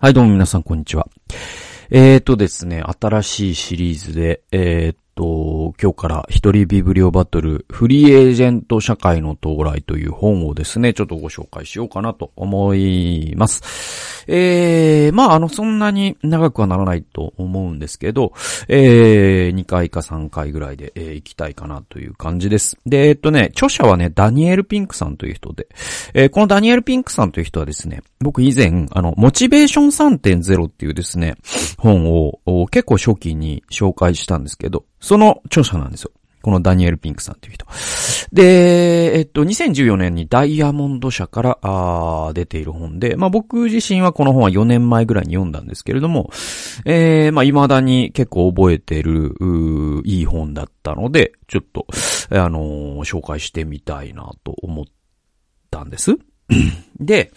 はい、どうも皆さん、こんにちは。えーとですね、新しいシリーズで、えーと、今日から一人ビブリオバトル、フリーエージェント社会の到来という本をですね、ちょっとご紹介しようかなと思います。えー、まあ、あの、そんなに長くはならないと思うんですけど、えー、2回か3回ぐらいで、えー、行きたいかなという感じです。で、えっとね、著者はね、ダニエル・ピンクさんという人で、えー、このダニエル・ピンクさんという人はですね、僕以前、あの、モチベーション3.0っていうですね、本を結構初期に紹介したんですけど、その著者なんですよ。このダニエル・ピンクさんという人。で、えっと、2014年にダイヤモンド社からあ出ている本で、まあ僕自身はこの本は4年前ぐらいに読んだんですけれども、えー、まあ未だに結構覚えてる、いい本だったので、ちょっと、あのー、紹介してみたいなと思ったんです。で、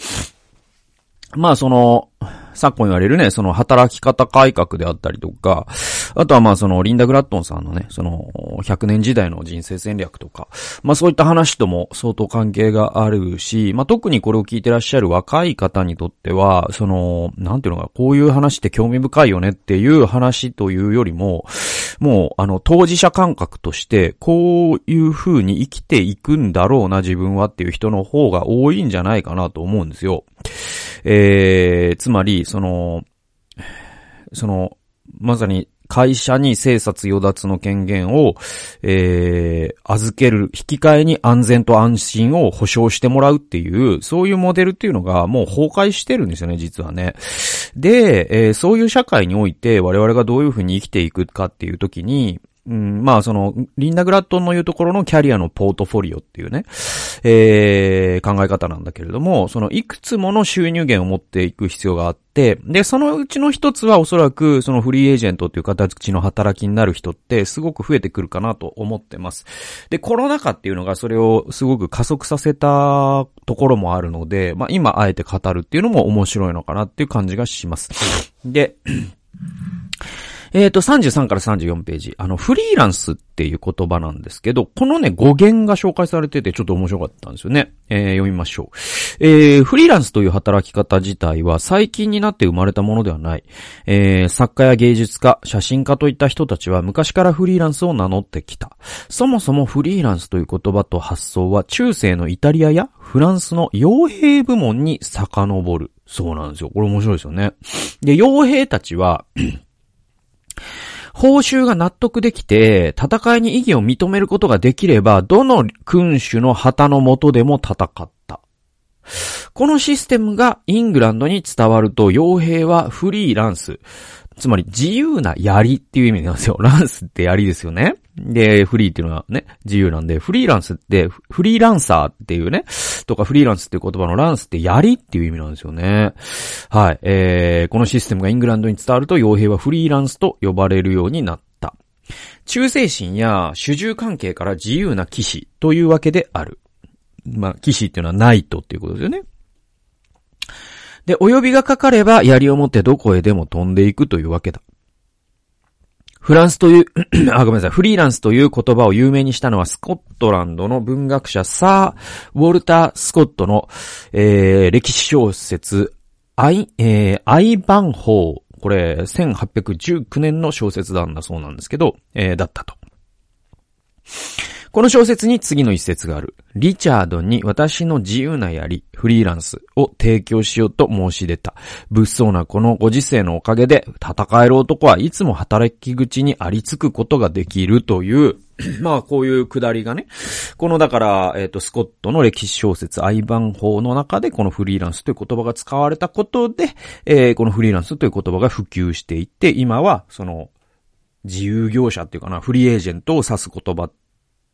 まあその、昨今言われるね、その働き方改革であったりとか、あとはまあそのリンダ・グラットンさんのね、その100年時代の人生戦略とか、まあそういった話とも相当関係があるし、まあ特にこれを聞いてらっしゃる若い方にとっては、その、なんていうのか、こういう話って興味深いよねっていう話というよりも、もうあの当事者感覚として、こういう風に生きていくんだろうな自分はっていう人の方が多いんじゃないかなと思うんですよ。えー、つまり、その、その、まさに会社に生殺与奪の権限を、えー、預ける、引き換えに安全と安心を保証してもらうっていう、そういうモデルっていうのがもう崩壊してるんですよね、実はね。で、えー、そういう社会において我々がどういうふうに生きていくかっていう時に、うん、まあその、リンダ・グラットンの言うところのキャリアのポートフォリオっていうね、えー、考え方なんだけれども、そのいくつもの収入源を持っていく必要があって、で、そのうちの一つはおそらくそのフリーエージェントっていう形の働きになる人ってすごく増えてくるかなと思ってます。で、コロナ禍っていうのがそれをすごく加速させたところもあるので、まあ今あえて語るっていうのも面白いのかなっていう感じがします。で、えっ、ー、と、33から34ページ。あの、フリーランスっていう言葉なんですけど、このね、語源が紹介されててちょっと面白かったんですよね。えー、読みましょう。えー、フリーランスという働き方自体は最近になって生まれたものではない。えー、作家や芸術家、写真家といった人たちは昔からフリーランスを名乗ってきた。そもそもフリーランスという言葉と発想は中世のイタリアやフランスの傭兵部門に遡る。そうなんですよ。これ面白いですよね。で、傭兵たちは報酬が納得できて、戦いに意義を認めることができれば、どの君主の旗の下でも戦った。このシステムがイングランドに伝わると、傭兵はフリーランス。つまり自由な槍っていう意味なんですよ。ランスって槍ですよね。で、フリーっていうのはね、自由なんで、フリーランスって、フリーランサーっていうね、とかフリーランスっていう言葉のランスって槍っていう意味なんですよね。はい。えー、このシステムがイングランドに伝わると、傭兵はフリーランスと呼ばれるようになった。忠誠心や主従関係から自由な騎士というわけである。まあ、騎士っていうのはナイトっていうことですよね。で、お呼びがかかれば、槍を持ってどこへでも飛んでいくというわけだ。フランスという あ、ごめんなさい、フリーランスという言葉を有名にしたのはスコットランドの文学者サー・ウォルター・スコットの、えー、歴史小説、アイ、えー、アイバンホー。これ、1819年の小説なんだそうなんですけど、えー、だったと。この小説に次の一節がある。リチャードに私の自由な槍、フリーランスを提供しようと申し出た。物騒なこのご時世のおかげで、戦える男はいつも働き口にありつくことができるという、まあ、こういうくだりがね、このだから、えっ、ー、と、スコットの歴史小説、アイバン法の中で、このフリーランスという言葉が使われたことで、えー、このフリーランスという言葉が普及していって、今は、その、自由業者っていうかな、フリーエージェントを指す言葉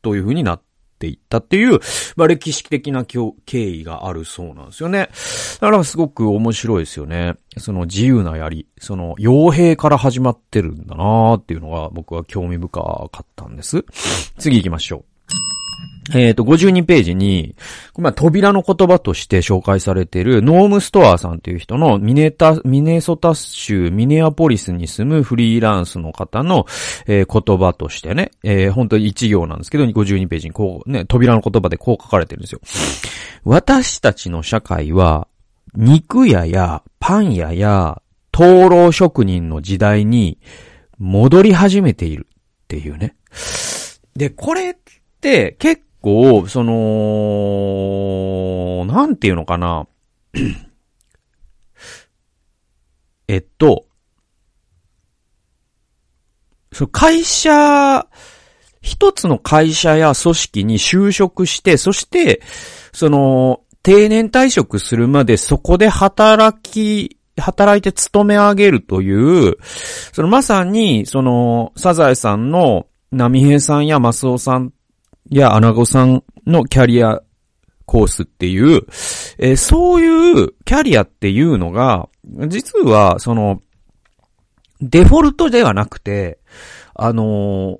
という風になっていったっていう、まあ、歴史的な経緯があるそうなんですよね。だからすごく面白いですよね。その自由な槍、その傭兵から始まってるんだなーっていうのが僕は興味深かったんです。次行きましょう。えっ、ー、と、52ページに、まあ、扉の言葉として紹介されている、ノームストアさんという人のミネタ、ミネソタ州ミネアポリスに住むフリーランスの方の、えー、言葉としてね、えー、本当に一行なんですけど、52ページにこう、ね、扉の言葉でこう書かれてるんですよ。私たちの社会は、肉屋やパン屋や灯籠職人の時代に戻り始めているっていうね。で、これって結構、その、なんていうのかな。えっと、そ会社、一つの会社や組織に就職して、そして、その、定年退職するまでそこで働き、働いて勤め上げるという、そのまさに、その、サザエさんの波平さんやマスオさんやアナゴさんのキャリアコースっていう、えー、そういうキャリアっていうのが、実は、その、デフォルトではなくて、あのー、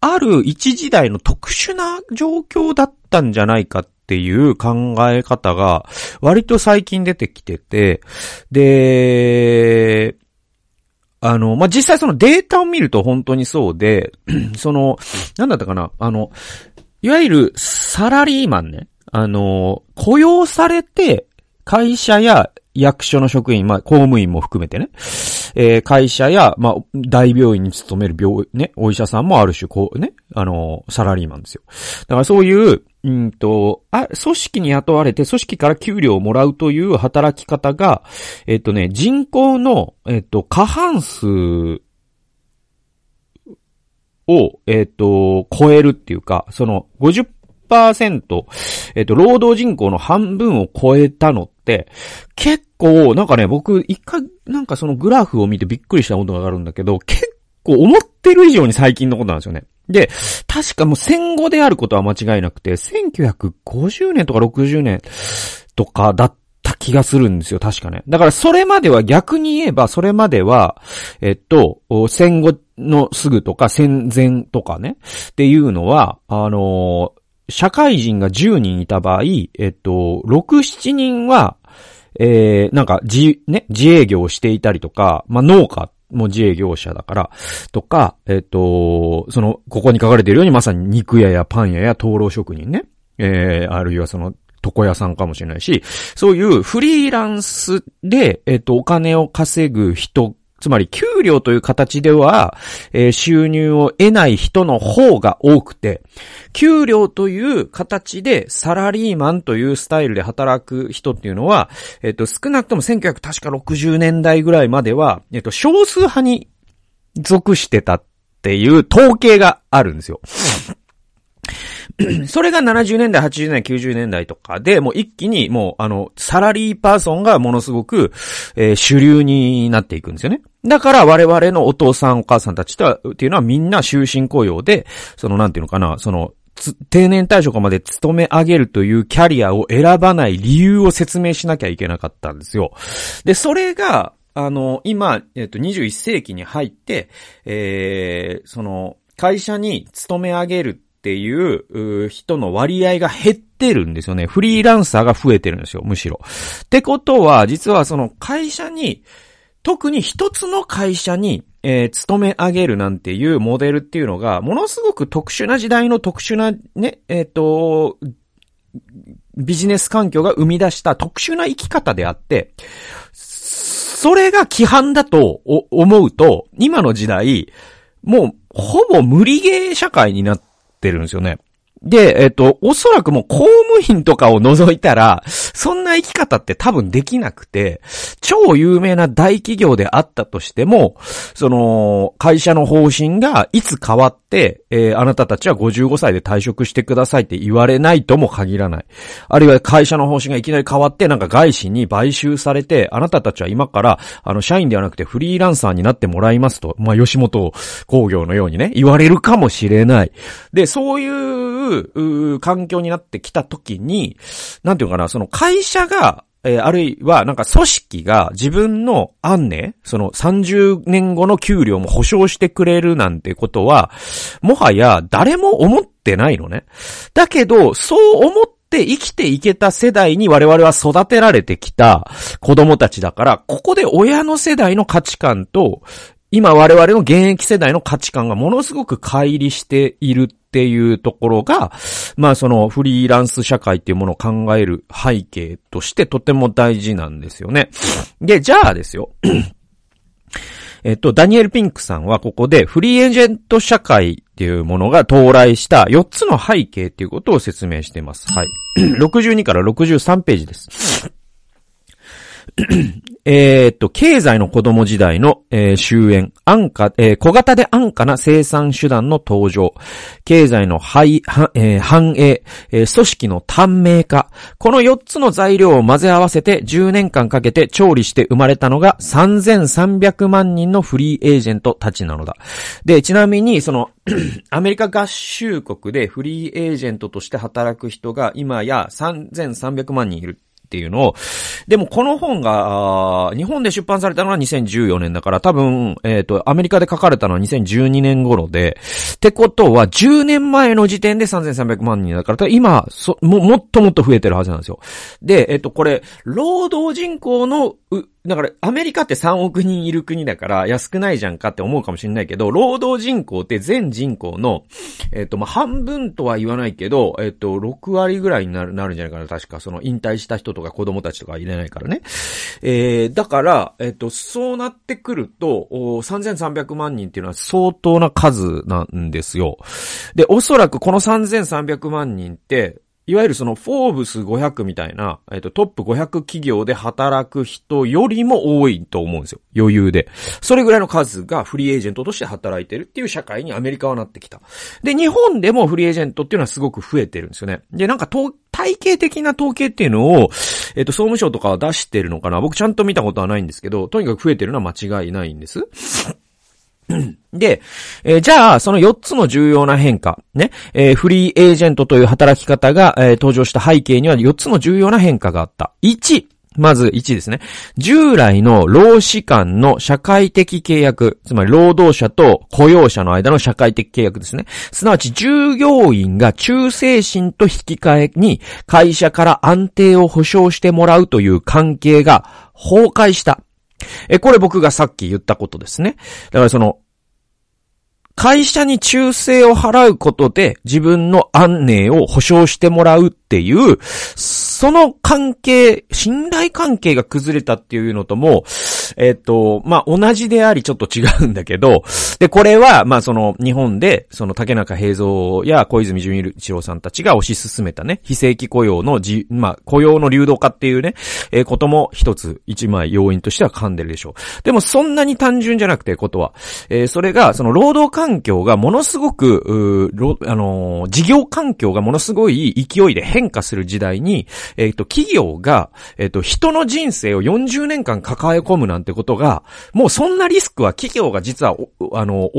ある一時代の特殊な状況だったんじゃないかっていう考え方が割と最近出てきてて、で、あの、まあ、実際そのデータを見ると本当にそうで、その、なんだったかな、あの、いわゆるサラリーマンね、あの、雇用されて会社や役所の職員、まあ、公務員も含めてね、えー、会社や、まあ、大病院に勤める病、ね、お医者さんもある種、こうね、あの、サラリーマンですよ。だからそういう、うんと、あ、組織に雇われて、組織から給料をもらうという働き方が、えっとね、人口の、えっと、過半数を、えっと、超えるっていうか、その50%、えっと、労働人口の半分を超えたのって、結構、なんかね、僕、一回、なんかそのグラフを見てびっくりしたことがあるんだけど、結構思ってる以上に最近のことなんですよね。で、確かもう戦後であることは間違いなくて、1950年とか60年とかだった気がするんですよ、確かね。だからそれまでは逆に言えば、それまでは、えっと、戦後のすぐとか戦前とかね、っていうのは、あの社会人が10人いた場合、えっと、6、7人は、えー、なんか、自、ね、自営業をしていたりとか、まあ、農家も自営業者だから、とか、えっと、その、ここに書かれているようにまさに肉屋やパン屋や灯籠職人ね、えー、あるいはその、床屋さんかもしれないし、そういうフリーランスで、えっと、お金を稼ぐ人つまり、給料という形では、えー、収入を得ない人の方が多くて、給料という形でサラリーマンというスタイルで働く人っていうのは、えっ、ー、と、少なくとも1960年代ぐらいまでは、えっ、ー、と、少数派に属してたっていう統計があるんですよ。それが70年代、80年代、90年代とかで、もう一気にもう、あの、サラリーパーソンがものすごく、えー、主流になっていくんですよね。だから我々のお父さんお母さんたちとは、っていうのはみんな終身雇用で、そのなんていうのかな、その、定年退職まで勤め上げるというキャリアを選ばない理由を説明しなきゃいけなかったんですよ。で、それが、あの、今、えっと、21世紀に入って、えー、その、会社に勤め上げるっていう人の割合が減ってるんですよね。フリーランサーが増えてるんですよ、むしろ。ってことは、実はその会社に、特に一つの会社に、えー、勤め上げるなんていうモデルっていうのが、ものすごく特殊な時代の特殊なね、えっ、ー、と、ビジネス環境が生み出した特殊な生き方であって、それが規範だと思うと、今の時代、もう、ほぼ無理ゲー社会になっってるんですよね。で、えっと、おそらくもう公務員とかを除いたら、そんな生き方って多分できなくて、超有名な大企業であったとしても、その、会社の方針がいつ変わって、えー、あなたたちは55歳で退職してくださいって言われないとも限らない。あるいは会社の方針がいきなり変わって、なんか外資に買収されて、あなたたちは今から、あの、社員ではなくてフリーランサーになってもらいますと、まあ、吉本工業のようにね、言われるかもしれない。で、そういうう、環境になってきたときに、なんていうかな、その会社が、えー、あるいは、なんか組織が自分の案ね、その30年後の給料も保証してくれるなんてことは、もはや誰も思ってないのね。だけど、そう思って生きていけた世代に我々は育てられてきた子供たちだから、ここで親の世代の価値観と、今我々の現役世代の価値観がものすごく乖離しているっていうところが、まあそのフリーランス社会っていうものを考える背景としてとても大事なんですよね。で、じゃあですよ。えっと、ダニエル・ピンクさんはここでフリーエージェント社会っていうものが到来した4つの背景っていうことを説明しています。はい。62から63ページです。えっと、経済の子供時代の、えー、終焉、安価、えー、小型で安価な生産手段の登場、経済の繁、えー、繁栄、えー、組織の短命化、この4つの材料を混ぜ合わせて10年間かけて調理して生まれたのが3300万人のフリーエージェントたちなのだ。で、ちなみに、その アメリカ合衆国でフリーエージェントとして働く人が今や3300万人いる。っていうのを、でもこの本が、日本で出版されたのは2014年だから、多分、えっ、ー、と、アメリカで書かれたのは2012年頃で、ってことは、10年前の時点で3300万人だから、今、そ、も、もっともっと増えてるはずなんですよ。で、えっ、ー、と、これ、労働人口の、う、だから、アメリカって3億人いる国だから、安くないじゃんかって思うかもしれないけど、労働人口って全人口の、えっ、と、まあ、半分とは言わないけど、えっ、と、6割ぐらいになる、なるんじゃないかな、確か。その、引退した人とか子供たちとか入れないからね。えー、だから、えっ、と、そうなってくると、3300万人っていうのは相当な数なんですよ。で、おそらくこの3300万人って、いわゆるそのフォーブス500みたいな、えっ、と、トップ500企業で働く人よりも多いと思うんですよ。余裕で。それぐらいの数がフリーエージェントとして働いてるっていう社会にアメリカはなってきた。で、日本でもフリーエージェントっていうのはすごく増えてるんですよね。で、なんか、体系的な統計っていうのを、えっ、と、総務省とかは出してるのかな僕ちゃんと見たことはないんですけど、とにかく増えてるのは間違いないんです。で、えー、じゃあ、その4つの重要な変化、ね、えー、フリーエージェントという働き方が、えー、登場した背景には4つの重要な変化があった。1、まず1ですね。従来の労使間の社会的契約、つまり労働者と雇用者の間の社会的契約ですね。すなわち従業員が忠誠心と引き換えに会社から安定を保障してもらうという関係が崩壊した。え、これ僕がさっき言ったことですね。だからその、会社に忠誠を払うことで自分の安寧を保証してもらうっていう、その関係、信頼関係が崩れたっていうのとも、えっ、と、まあ、同じでありちょっと違うんだけど、で、これは、まあ、その、日本で、その竹中平蔵や小泉純一郎さんたちが推し進めたね、非正規雇用のじ、まあ、雇用の流動化っていうね、えー、ことも一つ、一枚要因としては噛んでるでしょう。でも、そんなに単純じゃなくて、ことは、えー、それが、その労働環境がものすごく、うあのー、事業環境がものすごい勢いで変化する時代に、えっ、と、企業が、えっ、と、人の人生を40年間抱え込むなんてことが、もうそんなリスクは企業が実は、あの、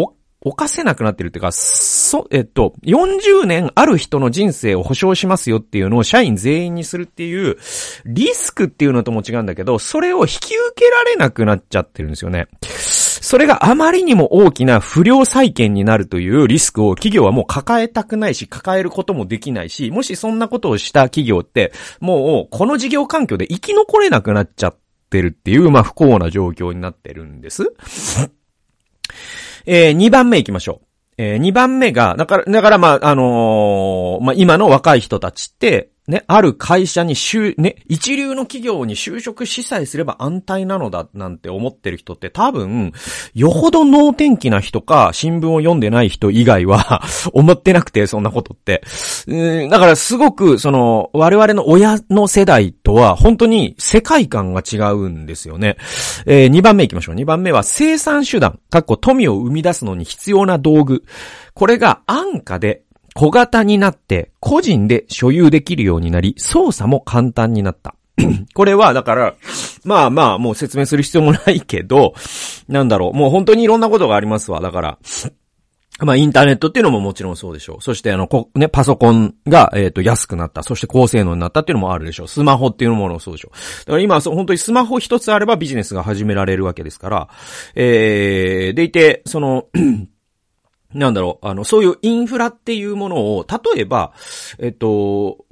犯せなくなってるっていうか、そ、えっと、40年ある人の人生を保証しますよっていうのを社員全員にするっていう、リスクっていうのとも違うんだけど、それを引き受けられなくなっちゃってるんですよね。それがあまりにも大きな不良債権になるというリスクを企業はもう抱えたくないし、抱えることもできないし、もしそんなことをした企業って、もうこの事業環境で生き残れなくなっちゃってるっていう、まあ不幸な状況になってるんです。えー、2番目行きましょう。えー、2番目が、だから、だからまあ、あのー、まあ今の若い人たちって、ね、ある会社に就、ね、一流の企業に就職しさえすれば安泰なのだなんて思ってる人って多分、よほど能天気な人か新聞を読んでない人以外は 思ってなくて、そんなことって。うん、だからすごく、その、我々の親の世代とは本当に世界観が違うんですよね。えー、2番目行きましょう。2番目は生産手段、かっこ富を生み出すのに必要な道具。これが安価で小型になって個人で所有できるようになり、操作も簡単になった。これは、だから、まあまあ、もう説明する必要もないけど、なんだろう、もう本当にいろんなことがありますわ。だから、まあ、インターネットっていうのももちろんそうでしょう。そして、あの、こ、ね、パソコンが、えっ、ー、と、安くなった。そして高性能になったっていうのもあるでしょう。スマホっていうのもそうでしょう。だから今、本当にスマホ一つあればビジネスが始められるわけですから、えー、でいて、その、なんだろう、あの、そういうインフラっていうものを、例えば、えっと、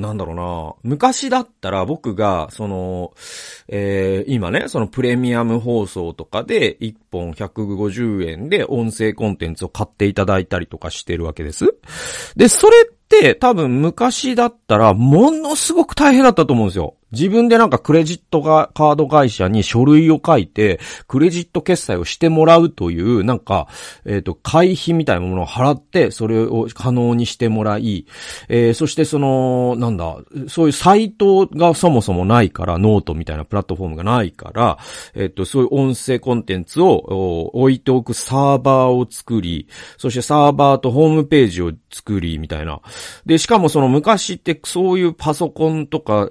なんだろうな、昔だったら僕が、その、えー、今ね、そのプレミアム放送とかで、1本150円で音声コンテンツを買っていただいたりとかしてるわけです。で、それって多分昔だったら、ものすごく大変だったと思うんですよ。自分でなんかクレジットが、カード会社に書類を書いて、クレジット決済をしてもらうという、なんか、えっ、ー、と、会費みたいなものを払って、それを可能にしてもらい、えー、そしてその、なんだ、そういうサイトがそもそもないから、ノートみたいなプラットフォームがないから、えっ、ー、と、そういう音声コンテンツを置いておくサーバーを作り、そしてサーバーとホームページを作り、みたいな。で、しかもその昔ってそういうパソコンとか、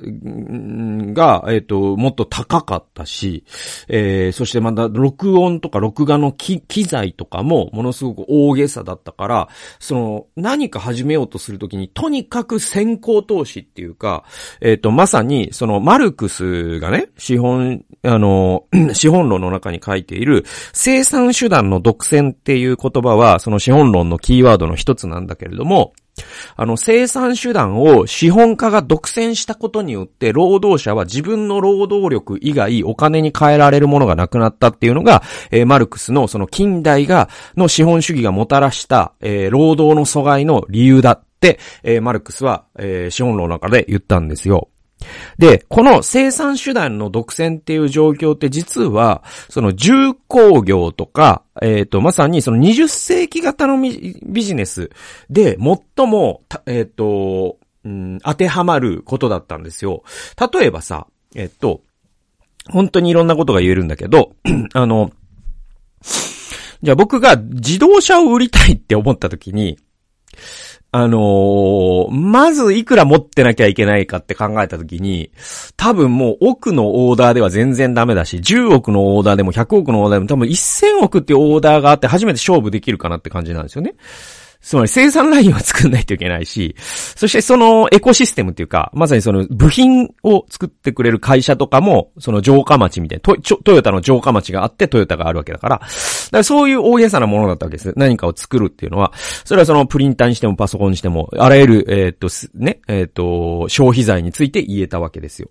が、えっ、ー、と、もっと高かったし、えー、そしてまた、録音とか録画の機材とかも、ものすごく大げさだったから、その、何か始めようとするときに、とにかく先行投資っていうか、えっ、ー、と、まさに、その、マルクスがね、資本、あの、資本論の中に書いている、生産手段の独占っていう言葉は、その資本論のキーワードの一つなんだけれども、あの、生産手段を資本家が独占したことによって、労働者は自分の労働力以外お金に変えられるものがなくなったっていうのが、えー、マルクスのその近代が、の資本主義がもたらした、えー、労働の阻害の理由だって、えー、マルクスは、え資本論の中で言ったんですよ。で、この生産手段の独占っていう状況って実は、その重工業とか、えっ、ー、と、まさにその20世紀型のビジネスで最も、えっ、ー、と、うん、当てはまることだったんですよ。例えばさ、えっ、ー、と、本当にいろんなことが言えるんだけど、あの、じゃあ僕が自動車を売りたいって思った時に、あのー、まずいくら持ってなきゃいけないかって考えたときに、多分もう億のオーダーでは全然ダメだし、10億のオーダーでも100億のオーダーでも多分1000億っていうオーダーがあって初めて勝負できるかなって感じなんですよね。つまり生産ラインは作んないといけないし、そしてそのエコシステムっていうか、まさにその部品を作ってくれる会社とかも、その城下町みたいな、トトヨタの城下町があってトヨタがあるわけだから、だからそういう大げさなものだったわけです。何かを作るっていうのは、それはそのプリンターにしてもパソコンにしても、あらゆる、えー、っと、ね、えー、っと、消費財について言えたわけですよ。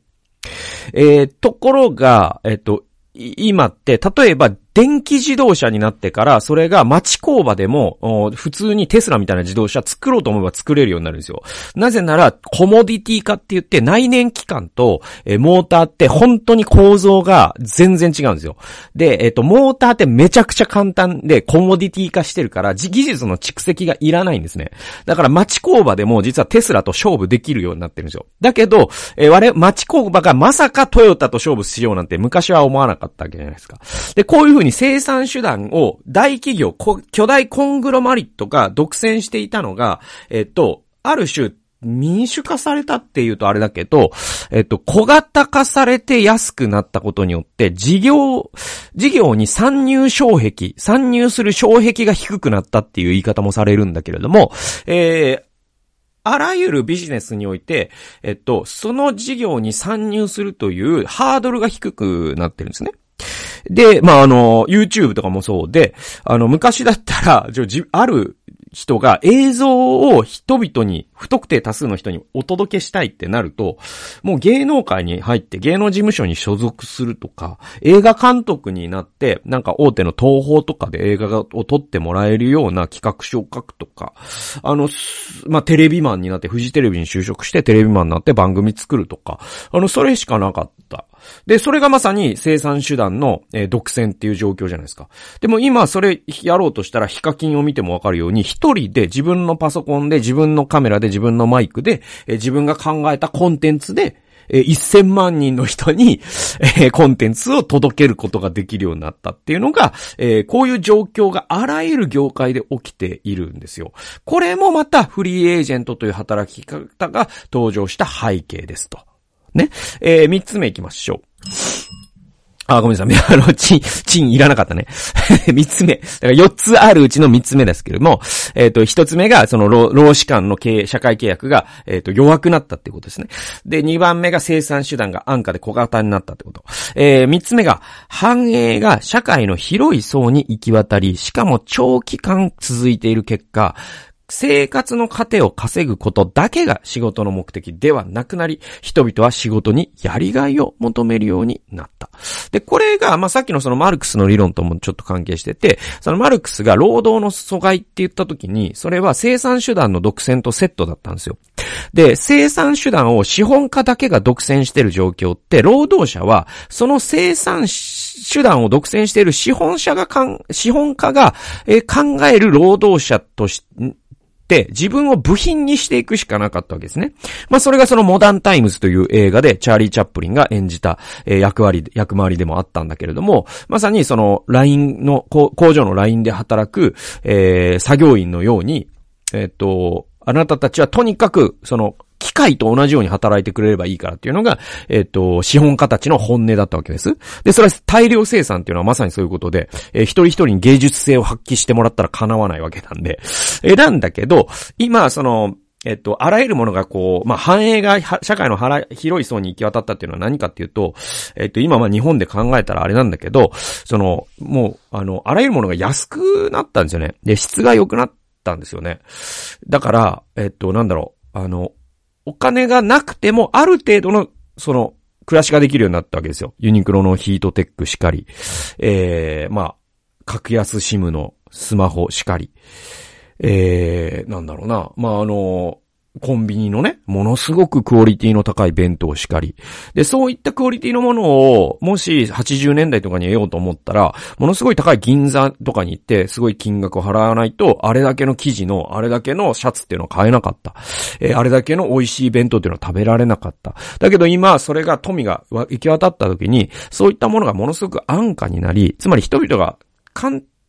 えー、ところが、えっと、今って、例えば電気自動車になってから、それが町工場でも、普通にテスラみたいな自動車作ろうと思えば作れるようになるんですよ。なぜなら、コモディティ化って言って、内燃機関と、えモーターって本当に構造が全然違うんですよ。で、えっ、と、モーターってめちゃくちゃ簡単で、コモディティ化してるから、技術の蓄積がいらないんですね。だから町工場でも実はテスラと勝負できるようになってるんですよ。だけど、えー、我々、町工場がまさかトヨタと勝負しようなんて昔は思わなかったわけじゃないですか。で、こういうふうに生産手段を大企業、巨大コングロマリットが独占していたのが、えっと、ある種、民主化されたっていうとあれだけど、えっと、小型化されて安くなったことによって、事業、事業に参入障壁、参入する障壁が低くなったっていう言い方もされるんだけれども、えー、あらゆるビジネスにおいて、えっと、その事業に参入するというハードルが低くなってるんですね。で、まあ、あの、YouTube とかもそうで、あの、昔だったら、じある人が映像を人々に、不特定多数の人にお届けしたいってなると、もう芸能界に入って芸能事務所に所属するとか、映画監督になって、なんか大手の東宝とかで映画を撮ってもらえるような企画書を書くとか、あの、まあ、テレビマンになって、フジテレビに就職してテレビマンになって番組作るとか、あの、それしかなかった。で、それがまさに生産手段の、えー、独占っていう状況じゃないですか。でも今それやろうとしたらヒカキンを見てもわかるように、一一人で自分のパソコンで自分のカメラで自分のマイクで、えー、自分が考えたコンテンツで、えー、1000万人の人に、えー、コンテンツを届けることができるようになったっていうのが、えー、こういう状況があらゆる業界で起きているんですよ。これもまたフリーエージェントという働き方が登場した背景ですと。ね。えー、三つ目行きましょう。あ、ごめんなさい。あの、チン、チンいらなかったね。三つ目。だから四つあるうちの三つ目ですけれども、えっ、ー、と、一つ目が、その労、労使間の経営、社会契約が、えっ、ー、と、弱くなったってことですね。で、二番目が生産手段が安価で小型になったってこと。えー、三つ目が、繁栄が社会の広い層に行き渡り、しかも長期間続いている結果、生活の糧を稼ぐことだけが仕事の目的ではなくなり、人々は仕事にやりがいを求めるようになった。で、これが、まあ、さっきのそのマルクスの理論ともちょっと関係してて、そのマルクスが労働の阻害って言った時に、それは生産手段の独占とセットだったんですよ。で、生産手段を資本家だけが独占してる状況って、労働者は、その生産手段を独占している資本者がかん、資本家が、えー、考える労働者とし、て自分を部品にしていくしかなかったわけですね。まあそれがそのモダンタイムズという映画でチャーリー・チャップリンが演じた、えー、役割、役回りでもあったんだけれども、まさにそのラインの、工場のラインで働く、えー、作業員のように、えっ、と、あなたたちはとにかく、その、機械と同じように働いてくれればいいからっていうのが、えっ、と、資本家たちの本音だったわけです。で、それは大量生産っていうのはまさにそういうことで、えー、一人一人に芸術性を発揮してもらったら叶わないわけなんで、えー、なんだけど、今、その、えっと、あらゆるものがこう、まあ、繁栄が社会の広い層に行き渡ったっていうのは何かっていうと、えっと、今ま日本で考えたらあれなんだけど、その、もう、あの、あらゆるものが安くなったんですよね。で、質が良くなったんですよね。だから、えっと、なんだろう、あの、お金がなくても、ある程度の、その、暮らしができるようになったわけですよ。ユニクロのヒートテックしかり、えー、まあ、格安シムのスマホしかり、えー、なんだろうな。まあ、あの、コンビニのね、ものすごくクオリティの高い弁当しかり。で、そういったクオリティのものを、もし80年代とかに得ようと思ったら、ものすごい高い銀座とかに行って、すごい金額を払わないと、あれだけの生地の、あれだけのシャツっていうのは買えなかった。えー、あれだけの美味しい弁当っていうのは食べられなかった。だけど今、それが富が行き渡った時に、そういったものがものすごく安価になり、つまり人々が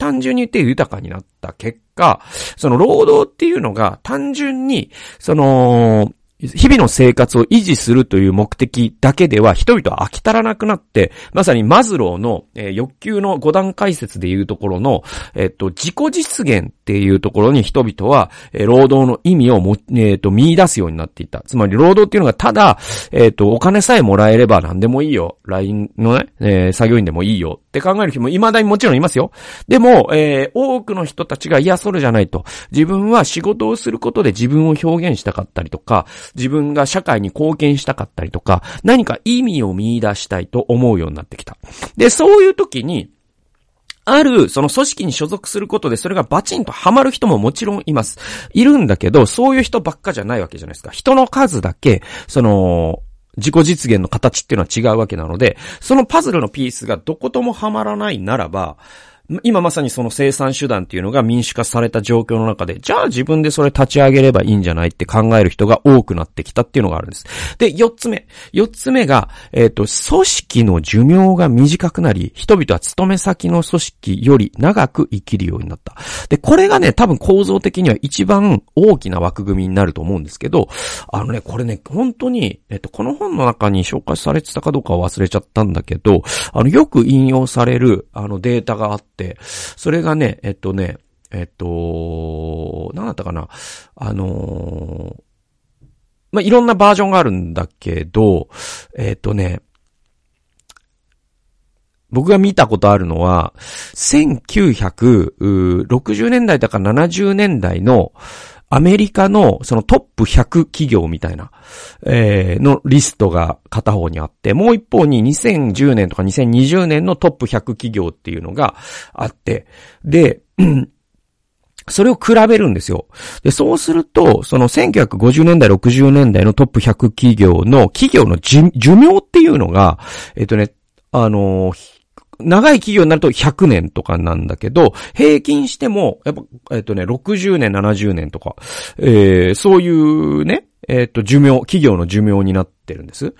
単純に言って豊かになった結果、その労働っていうのが単純に、その、日々の生活を維持するという目的だけでは人々は飽き足らなくなって、まさにマズローの、えー、欲求の五段解説でいうところの、えっと、自己実現っていうところに人々は、えー、労働の意味をも、えっ、と、見出すようになっていた。つまり、労働っていうのがただ、えっ、と、お金さえもらえれば何でもいいよ。LINE のね、えー、作業員でもいいよって考える人も未だにもちろんいますよ。でも、えー、多くの人たちが、いや、それじゃないと。自分は仕事をすることで自分を表現したかったりとか、自分が社会に貢献したかったりとか、何か意味を見出したいと思うようになってきた。で、そういう時に、ある、その組織に所属することで、それがバチンとハマる人ももちろんいます。いるんだけど、そういう人ばっかじゃないわけじゃないですか。人の数だけ、その、自己実現の形っていうのは違うわけなので、そのパズルのピースがどこともハマらないならば、今まさにその生産手段っていうのが民主化された状況の中で、じゃあ自分でそれ立ち上げればいいんじゃないって考える人が多くなってきたっていうのがあるんです。で、四つ目。四つ目が、えっ、ー、と、組織の寿命が短くなり、人々は勤め先の組織より長く生きるようになった。で、これがね、多分構造的には一番大きな枠組みになると思うんですけど、あのね、これね、本当に、えっ、ー、と、この本の中に紹介されてたかどうかは忘れちゃったんだけど、あの、よく引用される、あの、データがあって、、それがね、えっとね、えっと、何だったかな。あのー、まあ、いろんなバージョンがあるんだけど、えっとね、僕が見たことあるのは、1960年代だから70年代の、アメリカのそのトップ100企業みたいな、えー、のリストが片方にあって、もう一方に2010年とか2020年のトップ100企業っていうのがあって、で、それを比べるんですよ。で、そうすると、その1950年代、60年代のトップ100企業の企業の寿命っていうのが、えっ、とね、あのー、長い企業になると100年とかなんだけど、平均しても、やっぱ、えっとね、60年、70年とか、えー、そういうね、えっと、寿命、企業の寿命になってるんです。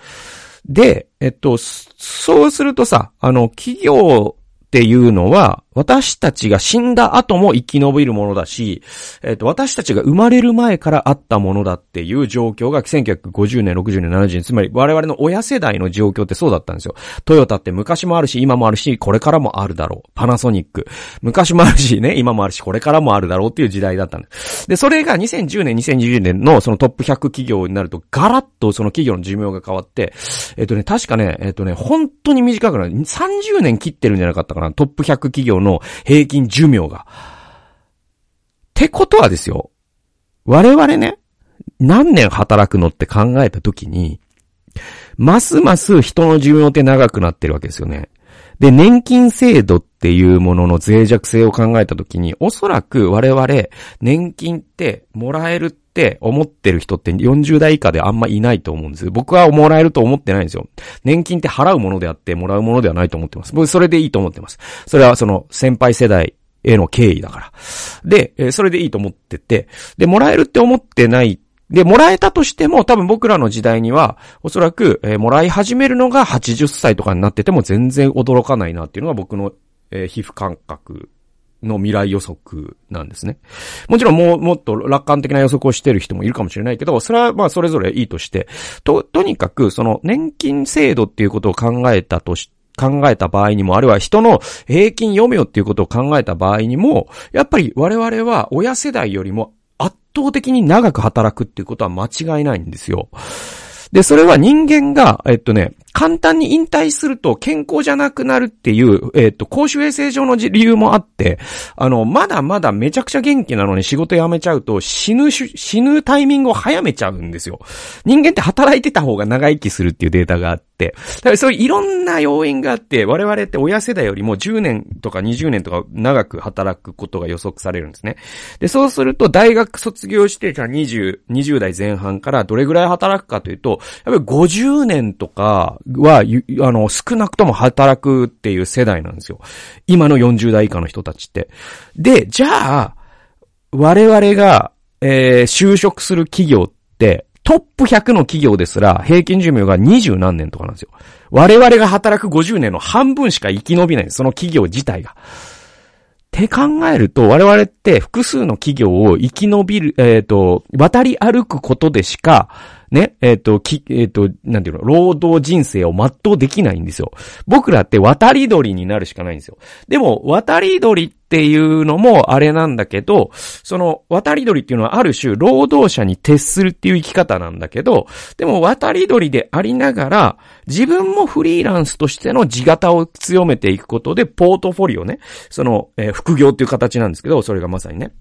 で、えっと、そうするとさ、あの、企業っていうのは、私たちが死んだ後も生き延びるものだし、えっ、と、私たちが生まれる前からあったものだっていう状況が1950年、60年、70年、つまり我々の親世代の状況ってそうだったんですよ。トヨタって昔もあるし、今もあるし、これからもあるだろう。パナソニック。昔もあるしね、今もあるし、これからもあるだろうっていう時代だったんです。で、それが2010年、2020年のそのトップ100企業になると、ガラッとその企業の寿命が変わって、えっ、とね、確かね、えっ、とね、本当に短くない。30年切ってるんじゃなかったかな。トップ100企業の平均寿命が。ってことはですよ。我々ね、何年働くのって考えたときに、ますます人の寿命って長くなってるわけですよね。で、年金制度ってっていうものの脆弱性を考えたときに、おそらく我々、年金ってもらえるって思ってる人って40代以下であんまいないと思うんです。僕はもらえると思ってないんですよ。年金って払うものであってもらうものではないと思ってます。僕それでいいと思ってます。それはその先輩世代への敬意だから。で、それでいいと思ってて、で、もらえるって思ってないで、もらえたとしても、多分僕らの時代には、おそらく、えー、もらい始めるのが80歳とかになってても全然驚かないなっていうのが僕の、えー、皮膚感覚の未来予測なんですね。もちろんもう、もっと楽観的な予測をしてる人もいるかもしれないけど、それはまあそれぞれいいとして、と、とにかくその年金制度っていうことを考えたとし考えた場合にも、あるいは人の平均余命っていうことを考えた場合にも、やっぱり我々は親世代よりも圧倒的に長く働くっていうことは間違いないんですよ。で、それは人間が、えっとね、簡単に引退すると健康じゃなくなるっていう、えっと、公衆衛生上の理由もあって、あの、まだまだめちゃくちゃ元気なのに仕事辞めちゃうと死ぬ、死ぬタイミングを早めちゃうんですよ。人間って働いてた方が長生きするっていうデータがあって、だからそういういろんな要因があって、我々って親世代よりも10年とか20年とか長く働くことが予測されるんですね。で、そうすると大学卒業して、じゃあ20、20代前半からどれぐらい働くかというと、やっぱり50年とかは、あの、少なくとも働くっていう世代なんですよ。今の40代以下の人たちって。で、じゃあ、我々が、えー、就職する企業って、トップ100の企業ですら、平均寿命が20何年とかなんですよ。我々が働く50年の半分しか生き延びないその企業自体が。って考えると、我々って複数の企業を生き延びる、えっ、ー、と、渡り歩くことでしか、ね、えっ、ー、と、き、えっ、ー、と、なんていうの、労働人生を全うできないんですよ。僕らって渡り鳥になるしかないんですよ。でも、渡り鳥っていうのもあれなんだけど、その、渡り鳥っていうのはある種、労働者に徹するっていう生き方なんだけど、でも渡り鳥でありながら、自分もフリーランスとしての地型を強めていくことで、ポートフォリオね、その、えー、副業っていう形なんですけど、それがまさにね。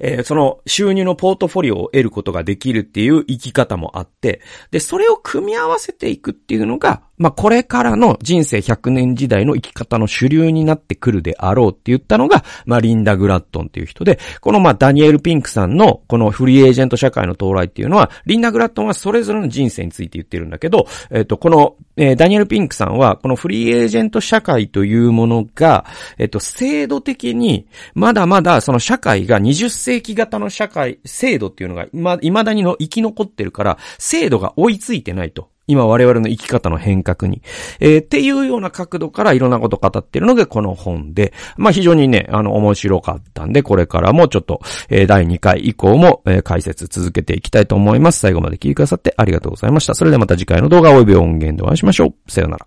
えー、その収入のポートフォリオを得ることができるっていう生き方もあって、で、それを組み合わせていくっていうのが、まあ、これからの人生100年時代の生き方の主流になってくるであろうって言ったのが、まあ、リンダ・グラットンっていう人で、このまあ、ダニエル・ピンクさんのこのフリーエージェント社会の到来っていうのは、リンダ・グラットンはそれぞれの人生について言ってるんだけど、えっ、ー、と、この、えー、ダニエル・ピンクさんは、このフリーエージェント社会というものが、えっ、と、制度的に、まだまだその社会が20世紀型の社会、制度っていうのが、ま、未だにの生き残ってるから、制度が追いついてないと。今我々の生き方の変革に。えー、っていうような角度からいろんなこと語ってるのがこの本で、まあ非常にね、あの面白かったんで、これからもちょっと、えー、第2回以降も、えー、解説続けていきたいと思います。最後まで聞いてくださってありがとうございました。それではまた次回の動画及び音源でお会いしましょう。さよなら。